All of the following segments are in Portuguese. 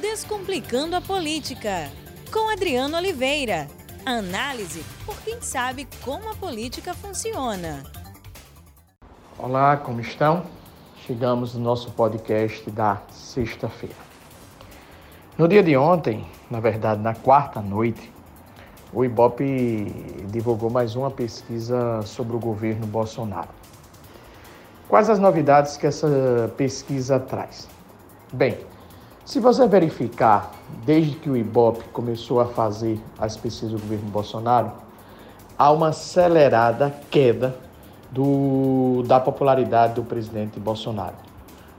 Descomplicando a Política, com Adriano Oliveira. Análise por quem sabe como a política funciona. Olá, como estão? Chegamos no nosso podcast da sexta-feira. No dia de ontem, na verdade na quarta noite, o Ibope divulgou mais uma pesquisa sobre o governo Bolsonaro. Quais as novidades que essa pesquisa traz? Bem, se você verificar, desde que o Ibope começou a fazer as pesquisas do governo Bolsonaro, há uma acelerada queda do, da popularidade do presidente Bolsonaro.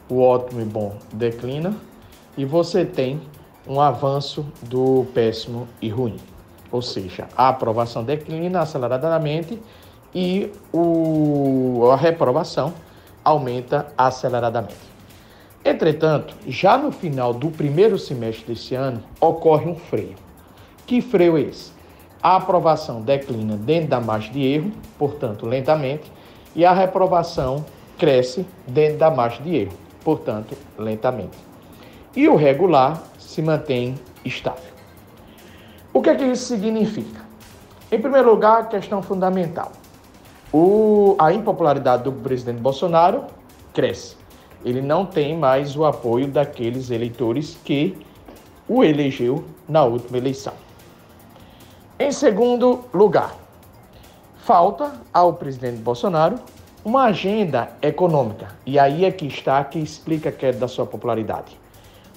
O ótimo e bom declina e você tem um avanço do péssimo e ruim. Ou seja, a aprovação declina aceleradamente e o, a reprovação aumenta aceleradamente. Entretanto, já no final do primeiro semestre desse ano, ocorre um freio. Que freio é esse? A aprovação declina dentro da margem de erro, portanto, lentamente, e a reprovação cresce dentro da margem de erro, portanto, lentamente. E o regular se mantém estável. O que, é que isso significa? Em primeiro lugar, a questão fundamental. O, a impopularidade do presidente Bolsonaro cresce ele não tem mais o apoio daqueles eleitores que o elegeu na última eleição. Em segundo lugar, falta ao presidente Bolsonaro uma agenda econômica. E aí é que está que explica a queda da sua popularidade.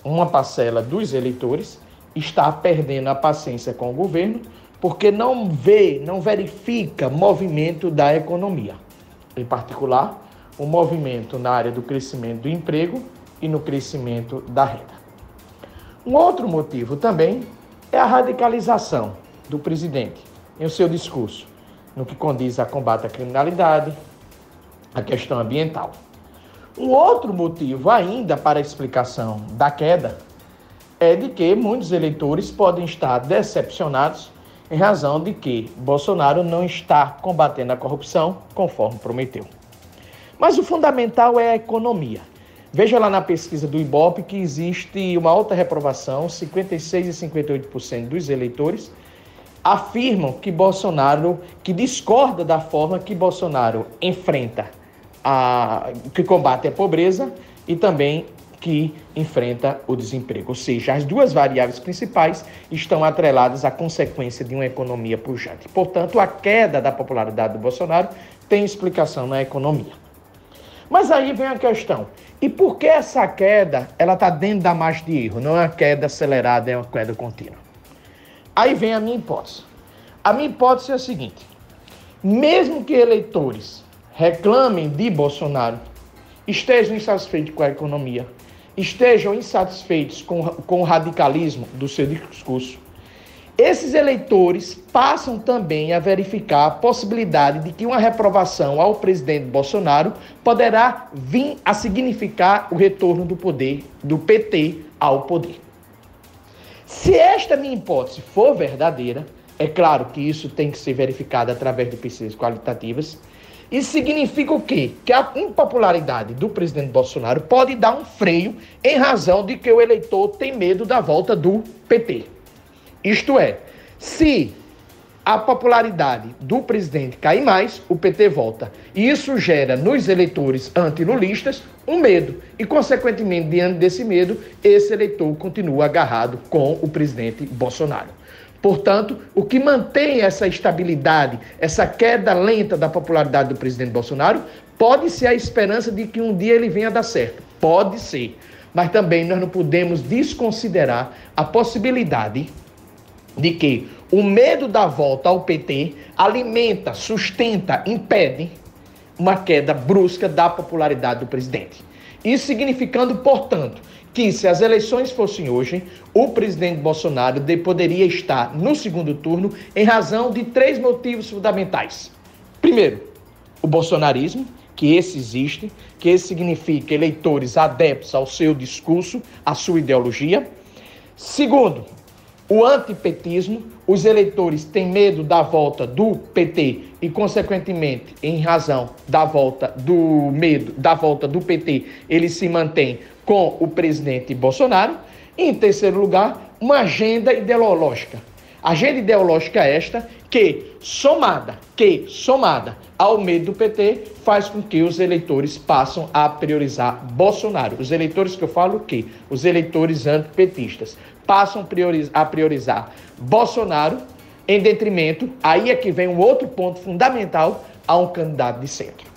Uma parcela dos eleitores está perdendo a paciência com o governo porque não vê, não verifica movimento da economia. Em particular, um movimento na área do crescimento do emprego e no crescimento da renda. Um outro motivo também é a radicalização do presidente em seu discurso, no que condiz a combate à criminalidade, a questão ambiental. Um outro motivo ainda para a explicação da queda é de que muitos eleitores podem estar decepcionados em razão de que Bolsonaro não está combatendo a corrupção conforme prometeu. Mas o fundamental é a economia. Veja lá na pesquisa do IBOP que existe uma alta reprovação, 56 e 58% dos eleitores afirmam que Bolsonaro, que discorda da forma que Bolsonaro enfrenta a que combate a pobreza e também que enfrenta o desemprego. Ou seja, as duas variáveis principais estão atreladas à consequência de uma economia pujante. Portanto, a queda da popularidade do Bolsonaro tem explicação na economia. Mas aí vem a questão. E por que essa queda ela está dentro da margem de erro? Não é uma queda acelerada, é uma queda contínua. Aí vem a minha hipótese. A minha hipótese é a seguinte: mesmo que eleitores reclamem de Bolsonaro, estejam insatisfeitos com a economia, estejam insatisfeitos com, com o radicalismo do seu discurso, esses eleitores passam também a verificar a possibilidade de que uma reprovação ao presidente Bolsonaro poderá vir a significar o retorno do poder do PT ao poder. Se esta minha hipótese for verdadeira, é claro que isso tem que ser verificado através de pesquisas qualitativas. Isso significa o quê? Que a impopularidade do presidente Bolsonaro pode dar um freio em razão de que o eleitor tem medo da volta do PT. Isto é, se a popularidade do presidente cai mais, o PT volta. E isso gera nos eleitores antilulistas um medo. E, consequentemente, diante desse medo, esse eleitor continua agarrado com o presidente Bolsonaro. Portanto, o que mantém essa estabilidade, essa queda lenta da popularidade do presidente Bolsonaro, pode ser a esperança de que um dia ele venha dar certo. Pode ser. Mas também nós não podemos desconsiderar a possibilidade de que o medo da volta ao PT alimenta, sustenta, impede uma queda brusca da popularidade do presidente. Isso significando, portanto, que se as eleições fossem hoje, o presidente Bolsonaro poderia estar no segundo turno em razão de três motivos fundamentais. Primeiro, o bolsonarismo, que esse existe, que esse significa eleitores adeptos ao seu discurso, à sua ideologia. Segundo, o antipetismo, os eleitores têm medo da volta do PT e, consequentemente, em razão da volta do medo da volta do PT, eles se mantêm com o presidente Bolsonaro. E, em terceiro lugar, uma agenda ideológica. Agenda ideológica esta que, somada, que, somada ao medo do PT, faz com que os eleitores passem a priorizar Bolsonaro. Os eleitores que eu falo o quê? Os eleitores antipetistas passam a priorizar Bolsonaro em detrimento, aí é que vem um outro ponto fundamental, a um candidato de centro.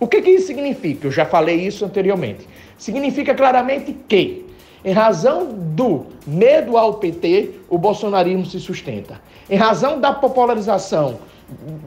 O que, que isso significa? Eu já falei isso anteriormente. Significa claramente que, em razão do medo ao PT, o bolsonarismo se sustenta. Em razão da popularização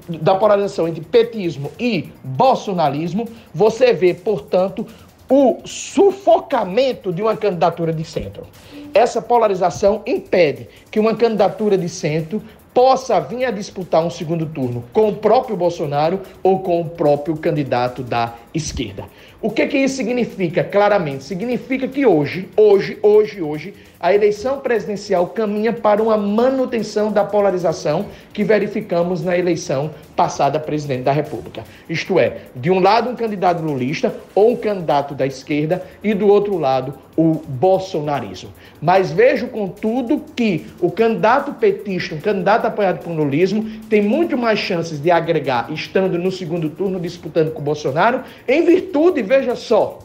da polarização entre petismo e bolsonarismo, você vê, portanto, o sufocamento de uma candidatura de centro. Essa polarização impede que uma candidatura de centro possa vir a disputar um segundo turno com o próprio Bolsonaro ou com o próprio candidato da esquerda. O que, que isso significa? Claramente, significa que hoje, hoje, hoje, hoje, a eleição presidencial caminha para uma manutenção da polarização que verificamos na eleição passada presidente da República. Isto é, de um lado um candidato lulista ou um candidato da esquerda e do outro lado o bolsonarismo. Mas vejo, contudo, que o candidato petista, um candidato apoiado por lulismo, tem muito mais chances de agregar, estando no segundo turno disputando com o Bolsonaro, em virtude, veja só,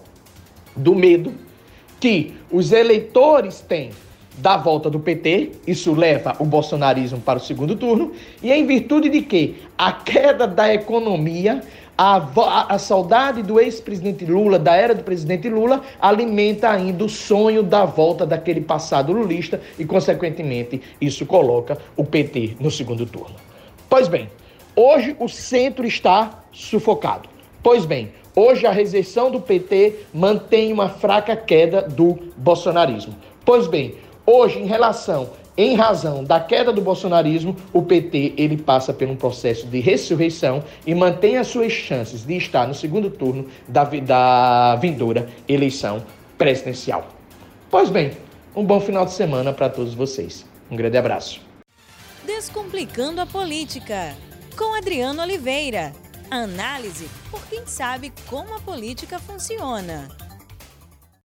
do medo que os eleitores têm da volta do PT, isso leva o bolsonarismo para o segundo turno, e em virtude de que a queda da economia, a, a, saudade do ex-presidente Lula, da era do presidente Lula, alimenta ainda o sonho da volta daquele passado lulista e, consequentemente, isso coloca o PT no segundo turno. Pois bem, hoje o centro está sufocado. Pois bem, hoje a rejeição do PT mantém uma fraca queda do bolsonarismo. Pois bem, hoje em relação em razão da queda do bolsonarismo, o PT ele passa por um processo de ressurreição e mantém as suas chances de estar no segundo turno da, da vindoura eleição presidencial. Pois bem, um bom final de semana para todos vocês. Um grande abraço. Descomplicando a política, com Adriano Oliveira. Análise por quem sabe como a política funciona.